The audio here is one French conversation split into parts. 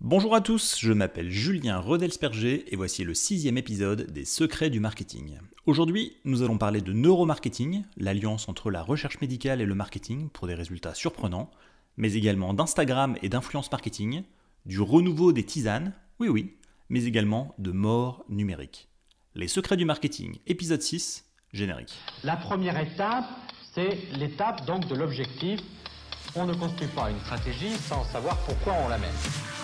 Bonjour à tous, je m'appelle Julien Rodelsperger et voici le sixième épisode des Secrets du marketing. Aujourd'hui, nous allons parler de neuromarketing, l'alliance entre la recherche médicale et le marketing pour des résultats surprenants, mais également d'Instagram et d'influence marketing, du renouveau des tisanes, oui oui, mais également de mort numérique. Les Secrets du marketing, épisode 6, générique. La première étape, c'est l'étape donc de l'objectif. On ne construit pas une stratégie sans savoir pourquoi on la mène.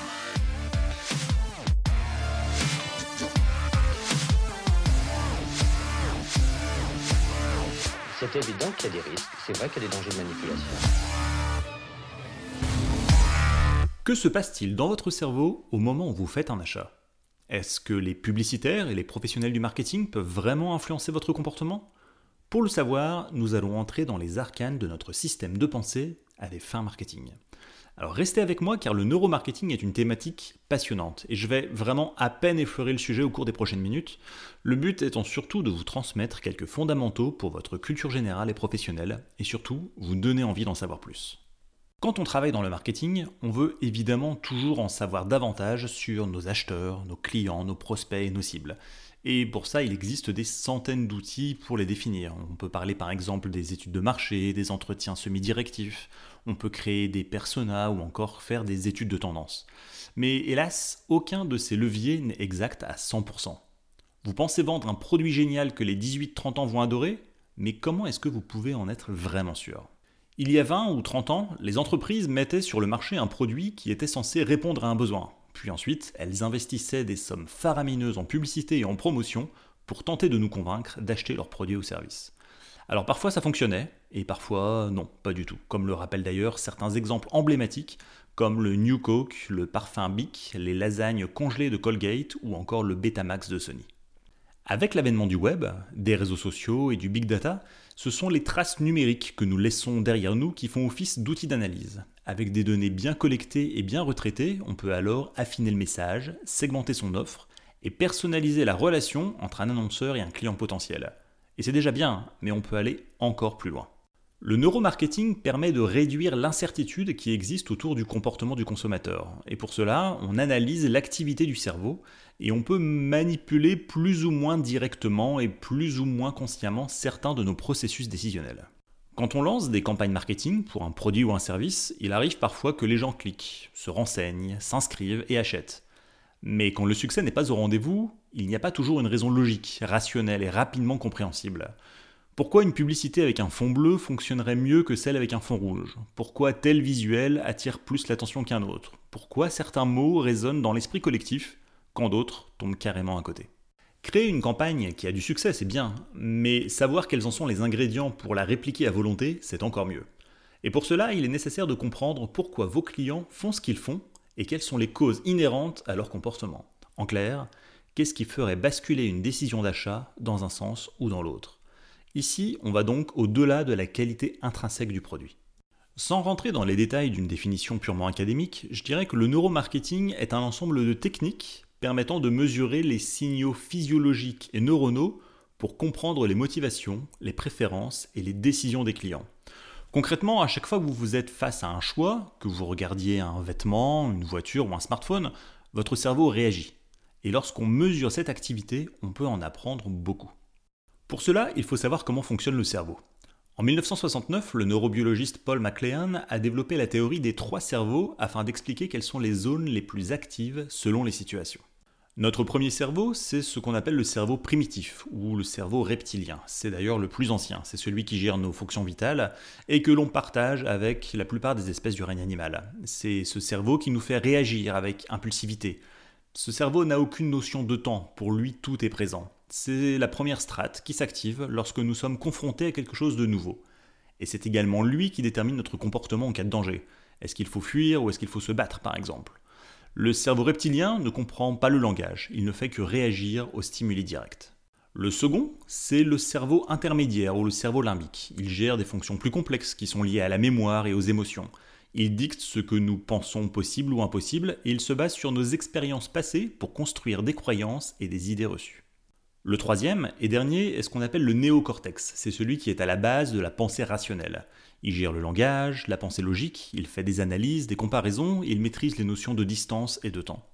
C'est évident qu'il y a des risques, c'est vrai qu'il y a des dangers de manipulation. Que se passe-t-il dans votre cerveau au moment où vous faites un achat? Est-ce que les publicitaires et les professionnels du marketing peuvent vraiment influencer votre comportement? Pour le savoir, nous allons entrer dans les arcanes de notre système de pensée à des fins marketing. Alors restez avec moi car le neuromarketing est une thématique passionnante et je vais vraiment à peine effleurer le sujet au cours des prochaines minutes, le but étant surtout de vous transmettre quelques fondamentaux pour votre culture générale et professionnelle et surtout vous donner envie d'en savoir plus. Quand on travaille dans le marketing, on veut évidemment toujours en savoir davantage sur nos acheteurs, nos clients, nos prospects et nos cibles. Et pour ça, il existe des centaines d'outils pour les définir. On peut parler par exemple des études de marché, des entretiens semi-directifs, on peut créer des personas ou encore faire des études de tendance. Mais hélas, aucun de ces leviers n'est exact à 100%. Vous pensez vendre un produit génial que les 18-30 ans vont adorer, mais comment est-ce que vous pouvez en être vraiment sûr? Il y a 20 ou 30 ans, les entreprises mettaient sur le marché un produit qui était censé répondre à un besoin. Puis ensuite, elles investissaient des sommes faramineuses en publicité et en promotion pour tenter de nous convaincre d'acheter leurs produits ou services. Alors parfois ça fonctionnait, et parfois non, pas du tout, comme le rappellent d'ailleurs certains exemples emblématiques, comme le New Coke, le parfum Bic, les lasagnes congelées de Colgate ou encore le Betamax de Sony. Avec l'avènement du web, des réseaux sociaux et du big data, ce sont les traces numériques que nous laissons derrière nous qui font office d'outils d'analyse. Avec des données bien collectées et bien retraitées, on peut alors affiner le message, segmenter son offre et personnaliser la relation entre un annonceur et un client potentiel. Et c'est déjà bien, mais on peut aller encore plus loin. Le neuromarketing permet de réduire l'incertitude qui existe autour du comportement du consommateur. Et pour cela, on analyse l'activité du cerveau et on peut manipuler plus ou moins directement et plus ou moins consciemment certains de nos processus décisionnels. Quand on lance des campagnes marketing pour un produit ou un service, il arrive parfois que les gens cliquent, se renseignent, s'inscrivent et achètent. Mais quand le succès n'est pas au rendez-vous, il n'y a pas toujours une raison logique, rationnelle et rapidement compréhensible. Pourquoi une publicité avec un fond bleu fonctionnerait mieux que celle avec un fond rouge? Pourquoi tel visuel attire plus l'attention qu'un autre? Pourquoi certains mots résonnent dans l'esprit collectif quand d'autres tombent carrément à côté? Créer une campagne qui a du succès, c'est bien, mais savoir quels en sont les ingrédients pour la répliquer à volonté, c'est encore mieux. Et pour cela, il est nécessaire de comprendre pourquoi vos clients font ce qu'ils font et quelles sont les causes inhérentes à leur comportement. En clair, qu'est-ce qui ferait basculer une décision d'achat dans un sens ou dans l'autre Ici, on va donc au-delà de la qualité intrinsèque du produit. Sans rentrer dans les détails d'une définition purement académique, je dirais que le neuromarketing est un ensemble de techniques permettant de mesurer les signaux physiologiques et neuronaux pour comprendre les motivations, les préférences et les décisions des clients. Concrètement, à chaque fois que vous vous êtes face à un choix, que vous regardiez un vêtement, une voiture ou un smartphone, votre cerveau réagit. Et lorsqu'on mesure cette activité, on peut en apprendre beaucoup. Pour cela, il faut savoir comment fonctionne le cerveau. En 1969, le neurobiologiste Paul MacLean a développé la théorie des trois cerveaux afin d'expliquer quelles sont les zones les plus actives selon les situations. Notre premier cerveau, c'est ce qu'on appelle le cerveau primitif, ou le cerveau reptilien. C'est d'ailleurs le plus ancien, c'est celui qui gère nos fonctions vitales et que l'on partage avec la plupart des espèces du règne animal. C'est ce cerveau qui nous fait réagir avec impulsivité. Ce cerveau n'a aucune notion de temps, pour lui tout est présent c'est la première strate qui s'active lorsque nous sommes confrontés à quelque chose de nouveau. Et c'est également lui qui détermine notre comportement en cas de danger. Est-ce qu'il faut fuir ou est-ce qu'il faut se battre, par exemple? Le cerveau reptilien ne comprend pas le langage, il ne fait que réagir aux stimuli directs. Le second, c'est le cerveau intermédiaire ou le cerveau limbique. Il gère des fonctions plus complexes qui sont liées à la mémoire et aux émotions. Il dicte ce que nous pensons possible ou impossible et il se base sur nos expériences passées pour construire des croyances et des idées reçues. Le troisième et dernier est ce qu'on appelle le néocortex. C'est celui qui est à la base de la pensée rationnelle. Il gère le langage, la pensée logique, il fait des analyses, des comparaisons, il maîtrise les notions de distance et de temps.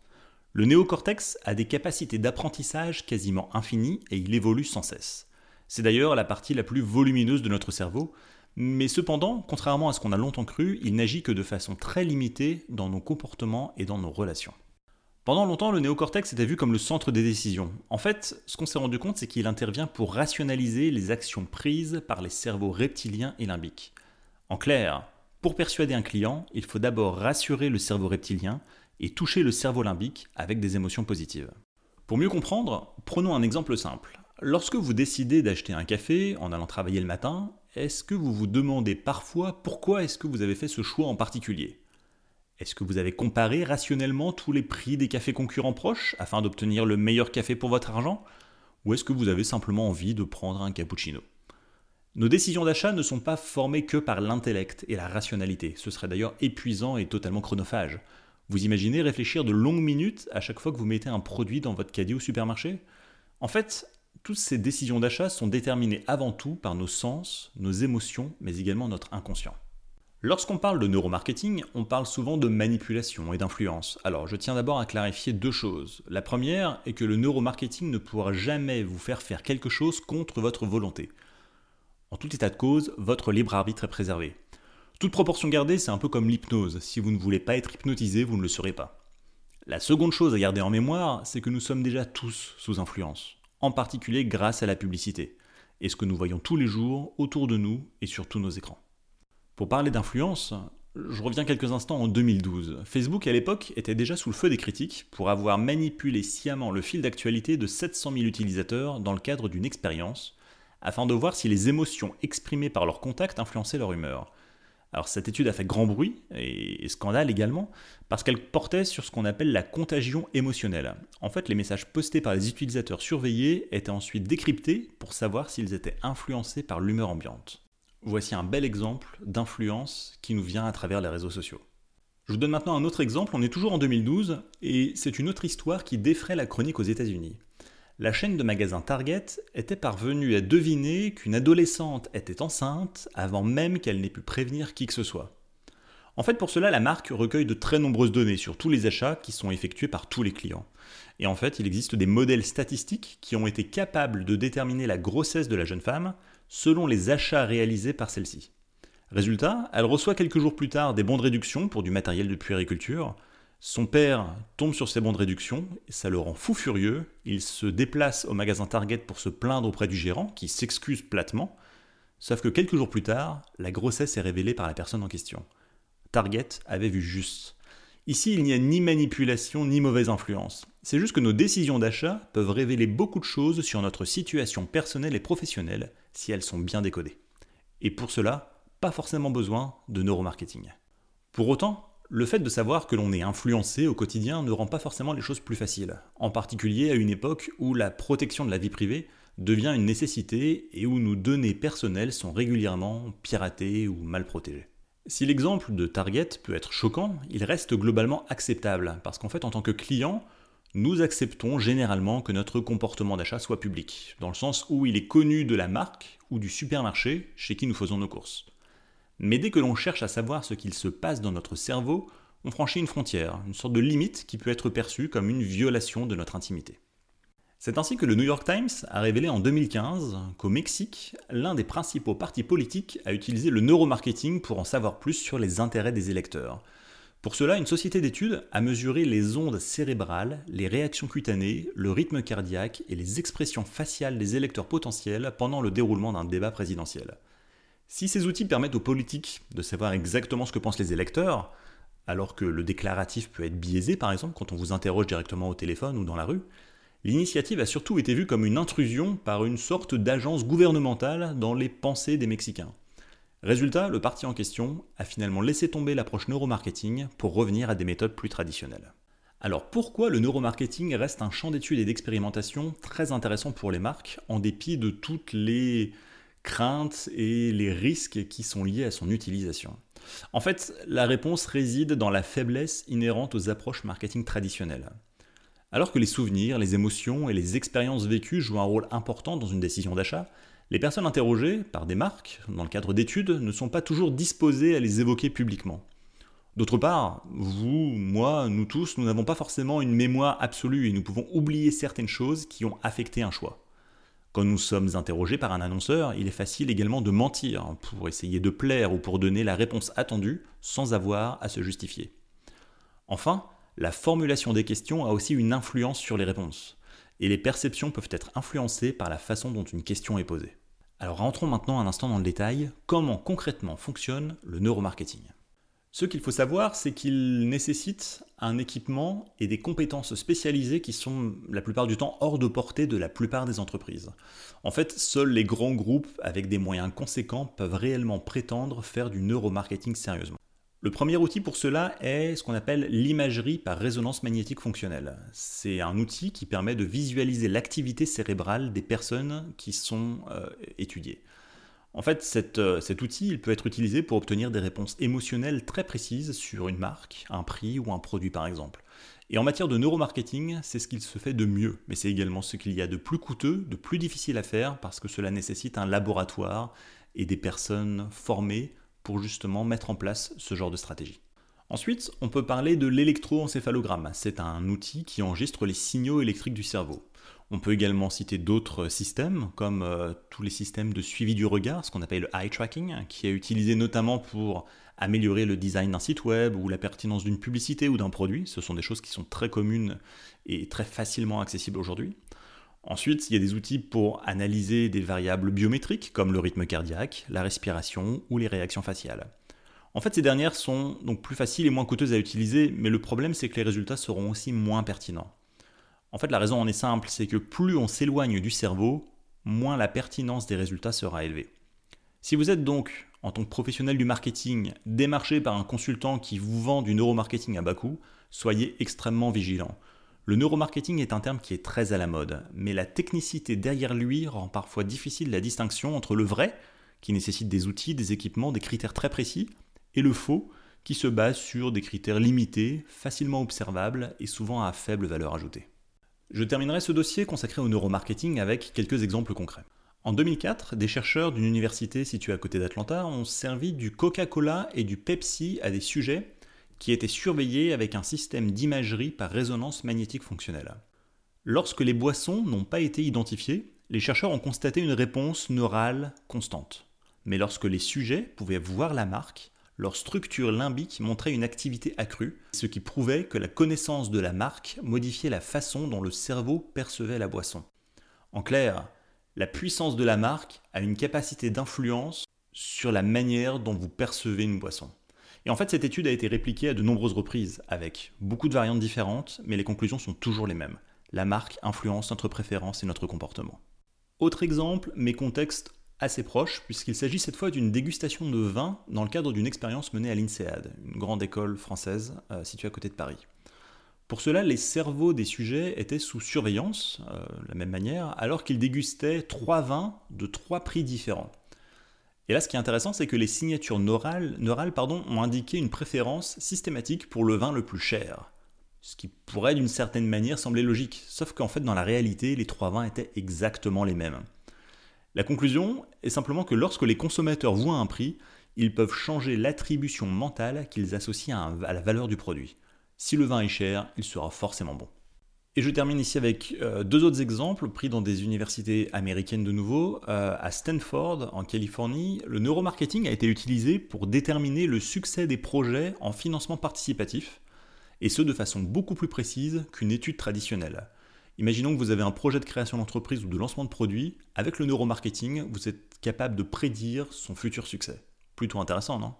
Le néocortex a des capacités d'apprentissage quasiment infinies et il évolue sans cesse. C'est d'ailleurs la partie la plus volumineuse de notre cerveau, mais cependant, contrairement à ce qu'on a longtemps cru, il n'agit que de façon très limitée dans nos comportements et dans nos relations. Pendant longtemps, le néocortex était vu comme le centre des décisions. En fait, ce qu'on s'est rendu compte, c'est qu'il intervient pour rationaliser les actions prises par les cerveaux reptiliens et limbiques. En clair, pour persuader un client, il faut d'abord rassurer le cerveau reptilien et toucher le cerveau limbique avec des émotions positives. Pour mieux comprendre, prenons un exemple simple. Lorsque vous décidez d'acheter un café en allant travailler le matin, est-ce que vous vous demandez parfois pourquoi est-ce que vous avez fait ce choix en particulier? Est-ce que vous avez comparé rationnellement tous les prix des cafés concurrents proches afin d'obtenir le meilleur café pour votre argent? Ou est-ce que vous avez simplement envie de prendre un cappuccino? Nos décisions d'achat ne sont pas formées que par l'intellect et la rationalité. Ce serait d'ailleurs épuisant et totalement chronophage. Vous imaginez réfléchir de longues minutes à chaque fois que vous mettez un produit dans votre caddie au supermarché? En fait, toutes ces décisions d'achat sont déterminées avant tout par nos sens, nos émotions, mais également notre inconscient. Lorsqu'on parle de neuromarketing, on parle souvent de manipulation et d'influence. Alors je tiens d'abord à clarifier deux choses. La première est que le neuromarketing ne pourra jamais vous faire faire quelque chose contre votre volonté. En tout état de cause, votre libre arbitre est préservé. Toute proportion gardée, c'est un peu comme l'hypnose. Si vous ne voulez pas être hypnotisé, vous ne le serez pas. La seconde chose à garder en mémoire, c'est que nous sommes déjà tous sous influence en particulier grâce à la publicité, et ce que nous voyons tous les jours autour de nous et sur tous nos écrans. Pour parler d'influence, je reviens quelques instants en 2012. Facebook à l'époque était déjà sous le feu des critiques pour avoir manipulé sciemment le fil d'actualité de 700 000 utilisateurs dans le cadre d'une expérience, afin de voir si les émotions exprimées par leurs contacts influençaient leur humeur. Alors cette étude a fait grand bruit et scandale également parce qu'elle portait sur ce qu'on appelle la contagion émotionnelle. En fait, les messages postés par les utilisateurs surveillés étaient ensuite décryptés pour savoir s'ils étaient influencés par l'humeur ambiante. Voici un bel exemple d'influence qui nous vient à travers les réseaux sociaux. Je vous donne maintenant un autre exemple, on est toujours en 2012 et c'est une autre histoire qui défraie la chronique aux États-Unis la chaîne de magasins Target était parvenue à deviner qu'une adolescente était enceinte avant même qu'elle n'ait pu prévenir qui que ce soit. En fait, pour cela, la marque recueille de très nombreuses données sur tous les achats qui sont effectués par tous les clients. Et en fait, il existe des modèles statistiques qui ont été capables de déterminer la grossesse de la jeune femme selon les achats réalisés par celle-ci. Résultat, elle reçoit quelques jours plus tard des bons de réduction pour du matériel de puériculture, son père tombe sur ses bons de réduction, ça le rend fou furieux, il se déplace au magasin Target pour se plaindre auprès du gérant, qui s'excuse platement, sauf que quelques jours plus tard, la grossesse est révélée par la personne en question. Target avait vu juste. Ici, il n'y a ni manipulation ni mauvaise influence. C'est juste que nos décisions d'achat peuvent révéler beaucoup de choses sur notre situation personnelle et professionnelle si elles sont bien décodées. Et pour cela, pas forcément besoin de neuromarketing. Pour autant, le fait de savoir que l'on est influencé au quotidien ne rend pas forcément les choses plus faciles, en particulier à une époque où la protection de la vie privée devient une nécessité et où nos données personnelles sont régulièrement piratées ou mal protégées. Si l'exemple de Target peut être choquant, il reste globalement acceptable, parce qu'en fait en tant que client, nous acceptons généralement que notre comportement d'achat soit public, dans le sens où il est connu de la marque ou du supermarché chez qui nous faisons nos courses. Mais dès que l'on cherche à savoir ce qu'il se passe dans notre cerveau, on franchit une frontière, une sorte de limite qui peut être perçue comme une violation de notre intimité. C'est ainsi que le New York Times a révélé en 2015 qu'au Mexique, l'un des principaux partis politiques a utilisé le neuromarketing pour en savoir plus sur les intérêts des électeurs. Pour cela, une société d'études a mesuré les ondes cérébrales, les réactions cutanées, le rythme cardiaque et les expressions faciales des électeurs potentiels pendant le déroulement d'un débat présidentiel. Si ces outils permettent aux politiques de savoir exactement ce que pensent les électeurs, alors que le déclaratif peut être biaisé par exemple quand on vous interroge directement au téléphone ou dans la rue, l'initiative a surtout été vue comme une intrusion par une sorte d'agence gouvernementale dans les pensées des Mexicains. Résultat, le parti en question a finalement laissé tomber l'approche neuromarketing pour revenir à des méthodes plus traditionnelles. Alors pourquoi le neuromarketing reste un champ d'étude et d'expérimentation très intéressant pour les marques en dépit de toutes les craintes et les risques qui sont liés à son utilisation En fait, la réponse réside dans la faiblesse inhérente aux approches marketing traditionnelles. Alors que les souvenirs, les émotions et les expériences vécues jouent un rôle important dans une décision d'achat, les personnes interrogées par des marques, dans le cadre d'études, ne sont pas toujours disposées à les évoquer publiquement. D'autre part, vous, moi, nous tous, nous n'avons pas forcément une mémoire absolue et nous pouvons oublier certaines choses qui ont affecté un choix. Quand nous sommes interrogés par un annonceur, il est facile également de mentir pour essayer de plaire ou pour donner la réponse attendue sans avoir à se justifier. Enfin, la formulation des questions a aussi une influence sur les réponses, et les perceptions peuvent être influencées par la façon dont une question est posée. Alors rentrons maintenant un instant dans le détail, comment concrètement fonctionne le neuromarketing? Ce qu'il faut savoir, c'est qu'il nécessite un équipement et des compétences spécialisées qui sont la plupart du temps hors de portée de la plupart des entreprises. En fait, seuls les grands groupes avec des moyens conséquents peuvent réellement prétendre faire du neuromarketing sérieusement. Le premier outil pour cela est ce qu'on appelle l'imagerie par résonance magnétique fonctionnelle. C'est un outil qui permet de visualiser l'activité cérébrale des personnes qui sont euh, étudiées. En fait, euh, cet outil il peut être utilisé pour obtenir des réponses émotionnelles très précises sur une marque, un prix ou un produit par exemple. Et en matière de neuromarketing, c'est ce qu'il se fait de mieux, mais c'est également ce qu'il y a de plus coûteux, de plus difficile à faire, parce que cela nécessite un laboratoire et des personnes formées pour justement mettre en place ce genre de stratégie. Ensuite, on peut parler de l'électroencéphalogramme. C'est un outil qui enregistre les signaux électriques du cerveau. On peut également citer d'autres systèmes, comme euh, tous les systèmes de suivi du regard, ce qu'on appelle le eye tracking, qui est utilisé notamment pour améliorer le design d'un site web ou la pertinence d'une publicité ou d'un produit. Ce sont des choses qui sont très communes et très facilement accessibles aujourd'hui. Ensuite, il y a des outils pour analyser des variables biométriques comme le rythme cardiaque, la respiration ou les réactions faciales. En fait, ces dernières sont donc plus faciles et moins coûteuses à utiliser, mais le problème c'est que les résultats seront aussi moins pertinents. En fait, la raison en est simple, c'est que plus on s'éloigne du cerveau, moins la pertinence des résultats sera élevée. Si vous êtes donc, en tant que professionnel du marketing, démarché par un consultant qui vous vend du neuromarketing à bas coût, soyez extrêmement vigilant. Le neuromarketing est un terme qui est très à la mode, mais la technicité derrière lui rend parfois difficile la distinction entre le vrai, qui nécessite des outils, des équipements, des critères très précis, et le faux, qui se base sur des critères limités, facilement observables et souvent à faible valeur ajoutée. Je terminerai ce dossier consacré au neuromarketing avec quelques exemples concrets. En 2004, des chercheurs d'une université située à côté d'Atlanta ont servi du Coca-Cola et du Pepsi à des sujets qui étaient surveillés avec un système d'imagerie par résonance magnétique fonctionnelle. Lorsque les boissons n'ont pas été identifiées, les chercheurs ont constaté une réponse neurale constante. Mais lorsque les sujets pouvaient voir la marque, leur structure limbique montrait une activité accrue, ce qui prouvait que la connaissance de la marque modifiait la façon dont le cerveau percevait la boisson. En clair, la puissance de la marque a une capacité d'influence sur la manière dont vous percevez une boisson. Et en fait, cette étude a été répliquée à de nombreuses reprises, avec beaucoup de variantes différentes, mais les conclusions sont toujours les mêmes. La marque influence notre préférence et notre comportement. Autre exemple, mais contexte assez proche, puisqu'il s'agit cette fois d'une dégustation de vin dans le cadre d'une expérience menée à l'INSEAD, une grande école française euh, située à côté de Paris. Pour cela, les cerveaux des sujets étaient sous surveillance, euh, de la même manière, alors qu'ils dégustaient trois vins de trois prix différents. Et là, ce qui est intéressant, c'est que les signatures neurales, ont indiqué une préférence systématique pour le vin le plus cher. Ce qui pourrait d'une certaine manière sembler logique, sauf qu'en fait, dans la réalité, les trois vins étaient exactement les mêmes. La conclusion est simplement que lorsque les consommateurs voient un prix, ils peuvent changer l'attribution mentale qu'ils associent à, la valeur du produit. Si le vin est cher, il sera forcément bon. Et je termine ici avec euh, deux autres exemples pris dans des universités américaines de nouveau. Euh, à Stanford, en Californie, le neuromarketing a été utilisé pour déterminer le succès des projets en financement participatif, et ce de façon beaucoup plus précise qu'une étude traditionnelle. Imaginons que vous avez un projet de création d'entreprise ou de lancement de produit. Avec le neuromarketing, vous êtes capable de prédire son futur succès. Plutôt intéressant, non?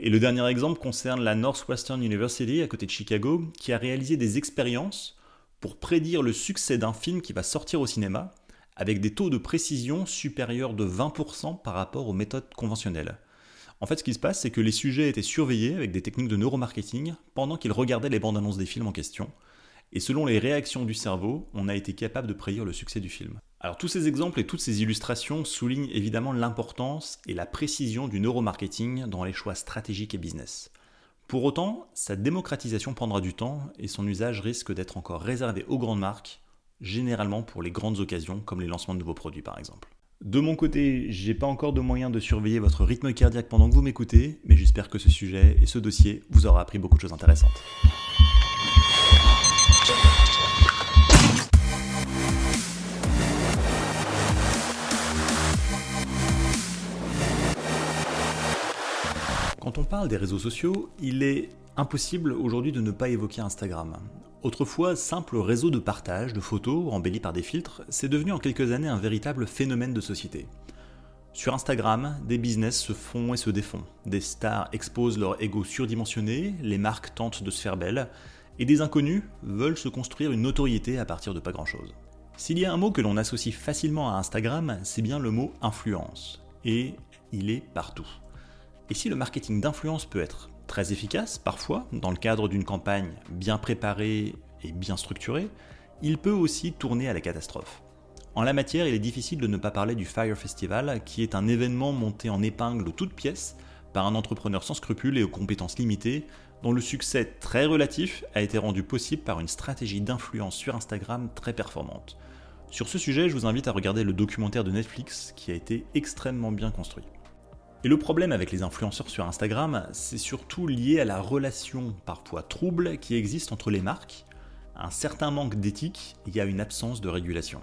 Et le dernier exemple concerne la Northwestern University à côté de Chicago, qui a réalisé des expériences pour prédire le succès d'un film qui va sortir au cinéma, avec des taux de précision supérieurs de 20% par rapport aux méthodes conventionnelles. En fait, ce qui se passe, c'est que les sujets étaient surveillés avec des techniques de neuromarketing pendant qu'ils regardaient les bandes annonces des films en question, et selon les réactions du cerveau, on a été capable de prédire le succès du film. Alors tous ces exemples et toutes ces illustrations soulignent évidemment l'importance et la précision du neuromarketing dans les choix stratégiques et business. Pour autant, sa démocratisation prendra du temps et son usage risque d'être encore réservé aux grandes marques, généralement pour les grandes occasions comme les lancements de nouveaux produits par exemple. De mon côté, j'ai pas encore de moyen de surveiller votre rythme cardiaque pendant que vous m'écoutez, mais j'espère que ce sujet et ce dossier vous aura appris beaucoup de choses intéressantes. Quand on parle des réseaux sociaux, il est impossible aujourd'hui de ne pas évoquer Instagram. Autrefois, simple réseau de partage de photos embellis par des filtres, c'est devenu en quelques années un véritable phénomène de société. Sur Instagram, des business se font et se défont. Des stars exposent leur ego surdimensionné, les marques tentent de se faire belles, et des inconnus veulent se construire une notoriété à partir de pas grand-chose. S'il y a un mot que l'on associe facilement à Instagram, c'est bien le mot influence. Et il est partout. Et si le marketing d'influence peut être très efficace parfois, dans le cadre d'une campagne bien préparée et bien structurée, il peut aussi tourner à la catastrophe. En la matière, il est difficile de ne pas parler du Fire Festival, qui est un événement monté en épingle de toutes pièces par un entrepreneur sans scrupules et aux compétences limitées, dont le succès très relatif a été rendu possible par une stratégie d'influence sur Instagram très performante. Sur ce sujet, je vous invite à regarder le documentaire de Netflix qui a été extrêmement bien construit. Et le problème avec les influenceurs sur Instagram, c'est surtout lié à la relation parfois trouble qui existe entre les marques, un certain manque d'éthique et à une absence de régulation.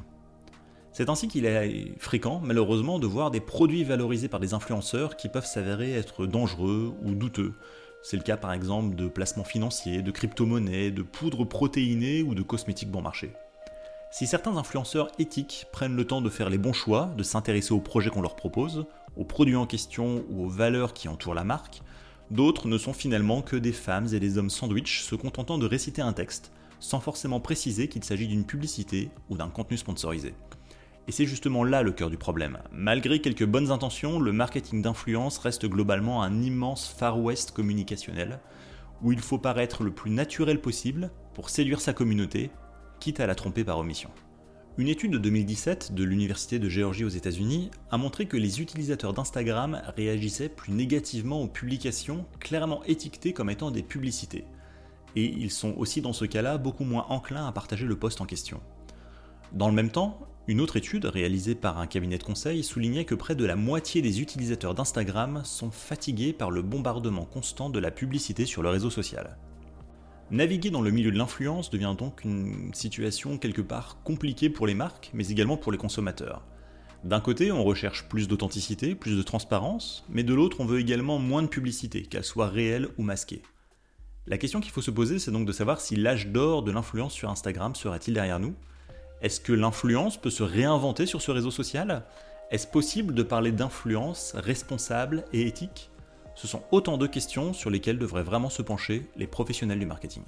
C'est ainsi qu'il est fréquent, malheureusement, de voir des produits valorisés par des influenceurs qui peuvent s'avérer être dangereux ou douteux. C'est le cas par exemple de placements financiers, de crypto-monnaies, de poudres protéinées ou de cosmétiques bon marché. Si certains influenceurs éthiques prennent le temps de faire les bons choix, de s'intéresser aux projets qu'on leur propose, aux produits en question ou aux valeurs qui entourent la marque, d'autres ne sont finalement que des femmes et des hommes sandwich se contentant de réciter un texte, sans forcément préciser qu'il s'agit d'une publicité ou d'un contenu sponsorisé. Et c'est justement là le cœur du problème. Malgré quelques bonnes intentions, le marketing d'influence reste globalement un immense Far West communicationnel, où il faut paraître le plus naturel possible pour séduire sa communauté quitte à la tromper par omission. Une étude de 2017 de l'Université de Géorgie aux États-Unis a montré que les utilisateurs d'Instagram réagissaient plus négativement aux publications clairement étiquetées comme étant des publicités. Et ils sont aussi dans ce cas-là beaucoup moins enclins à partager le post en question. Dans le même temps, une autre étude réalisée par un cabinet de conseil soulignait que près de la moitié des utilisateurs d'Instagram sont fatigués par le bombardement constant de la publicité sur le réseau social. Naviguer dans le milieu de l'influence devient donc une situation quelque part compliquée pour les marques, mais également pour les consommateurs. D'un côté, on recherche plus d'authenticité, plus de transparence, mais de l'autre, on veut également moins de publicité, qu'elle soit réelle ou masquée. La question qu'il faut se poser, c'est donc de savoir si l'âge d'or de l'influence sur Instagram sera-t-il derrière nous? Est-ce que l'influence peut se réinventer sur ce réseau social? Est-ce possible de parler d'influence responsable et éthique? Ce sont autant de questions sur lesquelles devraient vraiment se pencher les professionnels du marketing.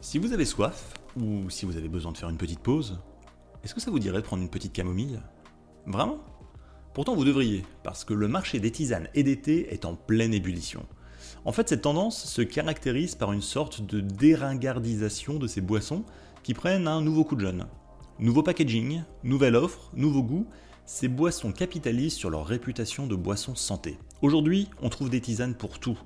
Si vous avez soif, ou si vous avez besoin de faire une petite pause, est-ce que ça vous dirait de prendre une petite camomille? Vraiment? Pourtant vous devriez, parce que le marché des tisanes et des thés est en pleine ébullition. En fait, cette tendance se caractérise par une sorte de déringardisation de ces boissons qui prennent un nouveau coup de jeune. Nouveau packaging, nouvelle offre, nouveau goût, ces boissons capitalisent sur leur réputation de boissons santé. Aujourd'hui, on trouve des tisanes pour tout.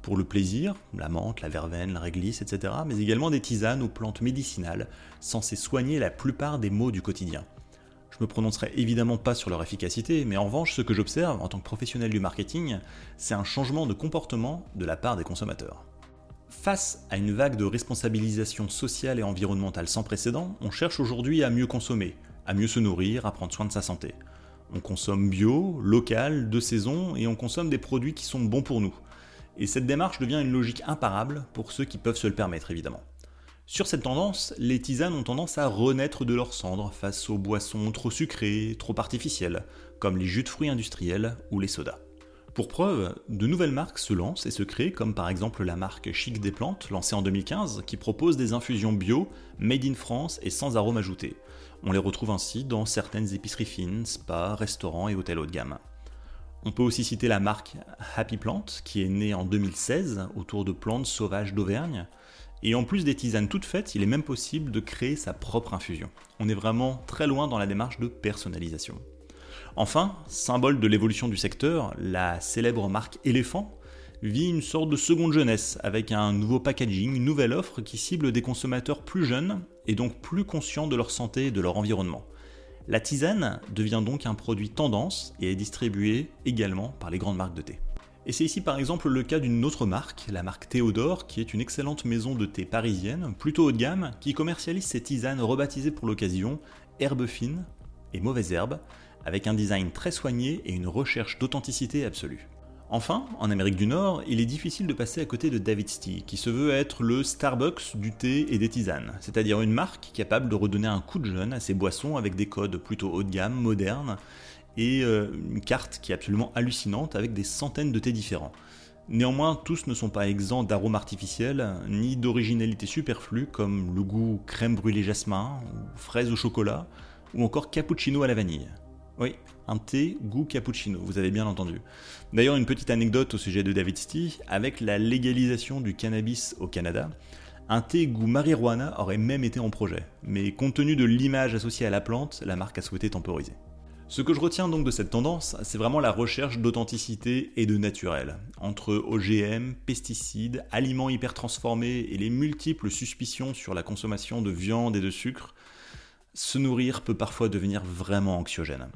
Pour le plaisir, la menthe, la verveine, la réglisse, etc., mais également des tisanes aux plantes médicinales, censées soigner la plupart des maux du quotidien. Je me prononcerai évidemment pas sur leur efficacité, mais en revanche, ce que j'observe en tant que professionnel du marketing, c'est un changement de comportement de la part des consommateurs. Face à une vague de responsabilisation sociale et environnementale sans précédent, on cherche aujourd'hui à mieux consommer, à mieux se nourrir, à prendre soin de sa santé. On consomme bio, local, de saison, et on consomme des produits qui sont bons pour nous. Et cette démarche devient une logique imparable pour ceux qui peuvent se le permettre évidemment. Sur cette tendance, les tisanes ont tendance à renaître de leurs cendres face aux boissons trop sucrées, trop artificielles, comme les jus de fruits industriels ou les sodas. Pour preuve, de nouvelles marques se lancent et se créent, comme par exemple la marque Chic des Plantes, lancée en 2015, qui propose des infusions bio, made in France et sans arômes ajoutés. On les retrouve ainsi dans certaines épiceries fines, spas, restaurants et hôtels haut de gamme. On peut aussi citer la marque Happy Plant, qui est née en 2016 autour de plantes sauvages d'Auvergne, Et en plus des tisanes toutes faites, il est même possible de créer sa propre infusion. On est vraiment très loin dans la démarche de personnalisation. Enfin, symbole de l'évolution du secteur, la célèbre marque Elephant vit une sorte de seconde jeunesse avec un nouveau packaging, une nouvelle offre qui cible des consommateurs plus jeunes et donc plus conscients de leur santé et de leur environnement. La tisane devient donc un produit tendance et est distribuée également par les grandes marques de thé. Et c'est ici par exemple le cas d'une autre marque, la marque Théodore, qui est une excellente maison de thé parisienne, plutôt haut de gamme, qui commercialise ses tisanes rebaptisées pour l'occasion herbes fines et mauvaises herbes, avec un design très soigné et une recherche d'authenticité absolue. Enfin, en Amérique du Nord, il est difficile de passer à côté de David's Tea, qui se veut être le Starbucks du thé et des tisanes, c'est-à-dire une marque capable de redonner un coup de jeune à ses boissons avec des codes plutôt haut de gamme, modernes, et euh, une carte qui est absolument hallucinante avec des centaines de thés différents. Néanmoins, tous ne sont pas exempts d'arômes artificiels, ni d'originalité superflue comme le goût crème brûlée jasmin, ou fraise au chocolat, ou encore cappuccino à la vanille. Oui, un thé goût cappuccino, vous avez bien entendu. D'ailleurs, une petite anecdote au sujet de David Tea, avec la légalisation du cannabis au Canada, un thé goût marijuana aurait même été en projet, mais compte tenu de l'image associée à la plante, la marque a souhaité temporiser. Ce que je retiens donc de cette tendance, c'est vraiment la recherche d'authenticité et de naturel. Entre OGM, pesticides, aliments hyper transformés et les multiples suspicions sur la consommation de viande et de sucre, se nourrir peut parfois devenir vraiment anxiogène.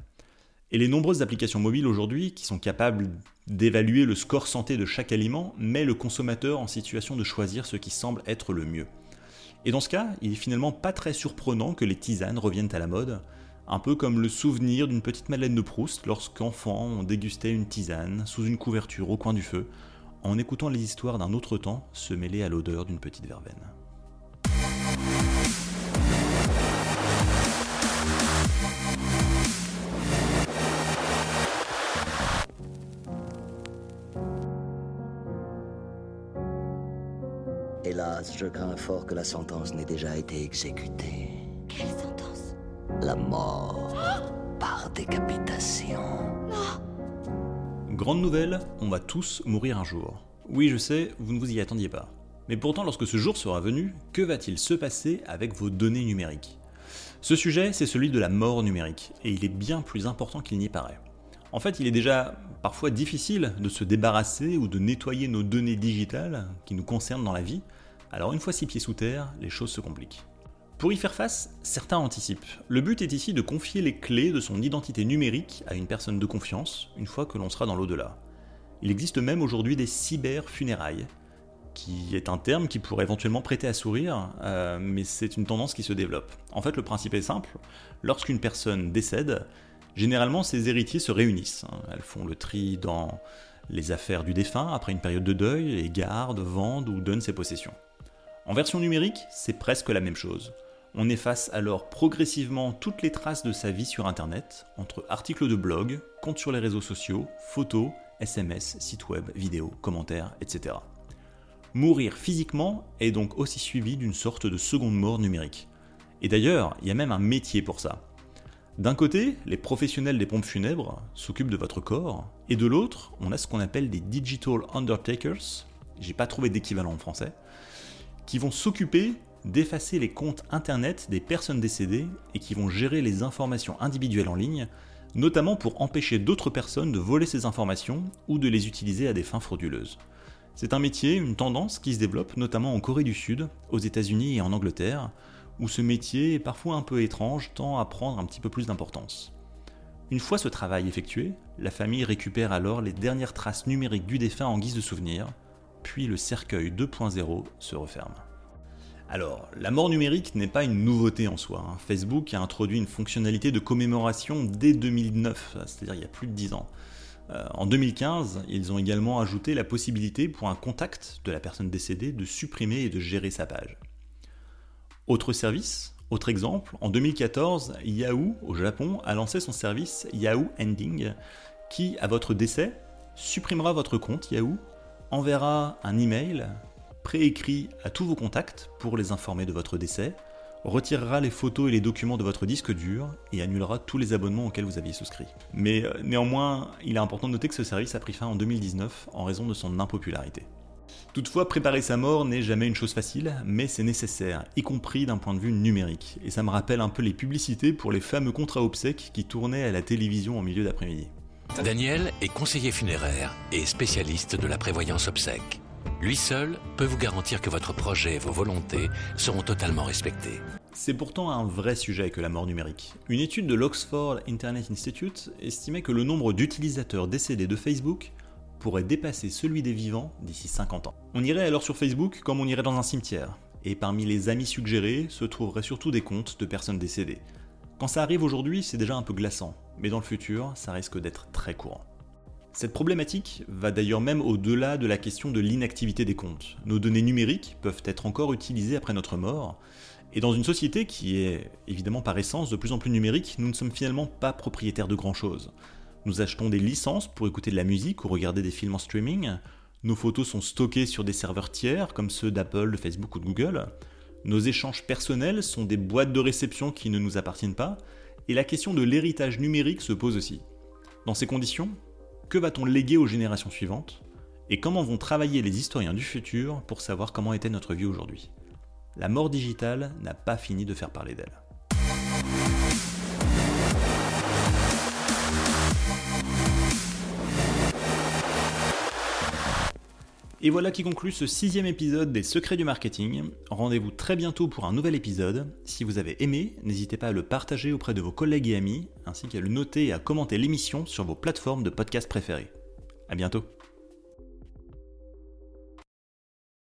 Et les nombreuses applications mobiles aujourd'hui qui sont capables d'évaluer le score santé de chaque aliment mettent le consommateur en situation de choisir ce qui semble être le mieux. Et dans ce cas, il est finalement pas très surprenant que les tisanes reviennent à la mode, un peu comme le souvenir d'une petite Madeleine de Proust lorsqu'enfant on dégustait une tisane sous une couverture au coin du feu, en écoutant les histoires d'un autre temps se mêler à l'odeur d'une petite verveine. Hélas, je crains fort que la sentence n'ait déjà été exécutée. Quelle sentence? La mort par décapitation. Grande nouvelle, on va tous mourir un jour. Oui, je sais, vous ne vous y attendiez pas. Mais pourtant, lorsque ce jour sera venu, que va-t-il se passer avec vos données numériques? Ce sujet, c'est celui de la mort numérique, et il est bien plus important qu'il n'y paraît. En fait, il est déjà parfois difficile de se débarrasser ou de nettoyer nos données digitales qui nous concernent dans la vie, alors une fois six pieds sous terre, les choses se compliquent. Pour y faire face, certains anticipent. Le but est ici de confier les clés de son identité numérique à une personne de confiance, une fois que l'on sera dans l'au-delà. Il existe même aujourd'hui des cyber-funérailles, qui est un terme qui pourrait éventuellement prêter à sourire, euh, mais c'est une tendance qui se développe. En fait, le principe est simple. Lorsqu'une personne décède, généralement ses héritiers se réunissent. Elles font le tri dans les affaires du défunt après une période de deuil et gardent, vendent ou donnent ses possessions. En version numérique, c'est presque la même chose. On efface alors progressivement toutes les traces de sa vie sur Internet, entre articles de blog, comptes sur les réseaux sociaux, photos, SMS, sites web, vidéos, commentaires, etc. Mourir physiquement est donc aussi suivi d'une sorte de seconde mort numérique. Et d'ailleurs, il y a même un métier pour ça. D'un côté, les professionnels des pompes funèbres s'occupent de votre corps, et de l'autre, on a ce qu'on appelle des digital undertakers, j'ai pas trouvé d'équivalent en français, qui vont s'occuper d'effacer les comptes internet des personnes décédées et qui vont gérer les informations individuelles en ligne, notamment pour empêcher d'autres personnes de voler ces informations ou de les utiliser à des fins frauduleuses. C'est un métier, une tendance qui se développe notamment en Corée du Sud, aux États-Unis et en Angleterre, où ce métier est parfois un peu étrange, tend à prendre un petit peu plus d'importance. Une fois ce travail effectué, la famille récupère alors les dernières traces numériques du défunt en guise de souvenir, puis le cercueil 2.0 se referme. Alors, la mort numérique n'est pas une nouveauté en soi. Hein. Facebook a introduit une fonctionnalité de commémoration dès 2009, c'est-à-dire il y a plus de 10 ans. Euh, en 2015, ils ont également ajouté la possibilité pour un contact de la personne décédée de supprimer et de gérer sa page. Autre service, autre exemple, en 2014, Yahoo au Japon a lancé son service Yahoo Ending qui, à votre décès, supprimera votre compte Yahoo enverra un email préécrit à tous vos contacts pour les informer de votre décès, retirera les photos et les documents de votre disque dur et annulera tous les abonnements auxquels vous aviez souscrit. Mais euh, néanmoins, il est important de noter que ce service a pris fin en 2019 en raison de son impopularité. Toutefois, préparer sa mort n'est jamais une chose facile, mais c'est nécessaire, y compris d'un point de vue numérique. Et ça me rappelle un peu les publicités pour les fameux contrats obsèques qui tournaient à la télévision en milieu d'après-midi. Daniel est conseiller funéraire et spécialiste de la prévoyance obsèque. Lui seul peut vous garantir que votre projet et vos volontés seront totalement respectés. C'est pourtant un vrai sujet que la mort numérique. Une étude de l'Oxford Internet Institute estimait que le nombre d'utilisateurs décédés de Facebook pourrait dépasser celui des vivants d'ici 50 ans. On irait alors sur Facebook comme on irait dans un cimetière, et parmi les amis suggérés se trouveraient surtout des comptes de personnes décédées. Quand ça arrive aujourd'hui, c'est déjà un peu glaçant, mais dans le futur, ça risque d'être très courant. Cette problématique va d'ailleurs même au-delà de la question de l'inactivité des comptes. Nos données numériques peuvent être encore utilisées après notre mort, et dans une société qui est évidemment par essence de plus en plus numérique, nous ne sommes finalement pas propriétaires de grand-chose. Nous achetons des licences pour écouter de la musique ou regarder des films en streaming, nos photos sont stockées sur des serveurs tiers comme ceux d'Apple, de Facebook ou de Google, nos échanges personnels sont des boîtes de réception qui ne nous appartiennent pas, et la question de l'héritage numérique se pose aussi. Dans ces conditions, que va-t-on léguer aux générations suivantes? Et comment vont travailler les historiens du futur pour savoir comment était notre vie aujourd'hui? La mort digitale n'a pas fini de faire parler d'elle. Et voilà qui conclut ce sixième épisode des Secrets du Marketing. Rendez-vous très bientôt pour un nouvel épisode. Si vous avez aimé, n'hésitez pas à le partager auprès de vos collègues et amis, ainsi qu'à le noter et à commenter l'émission sur vos plateformes de podcast préférées. A bientôt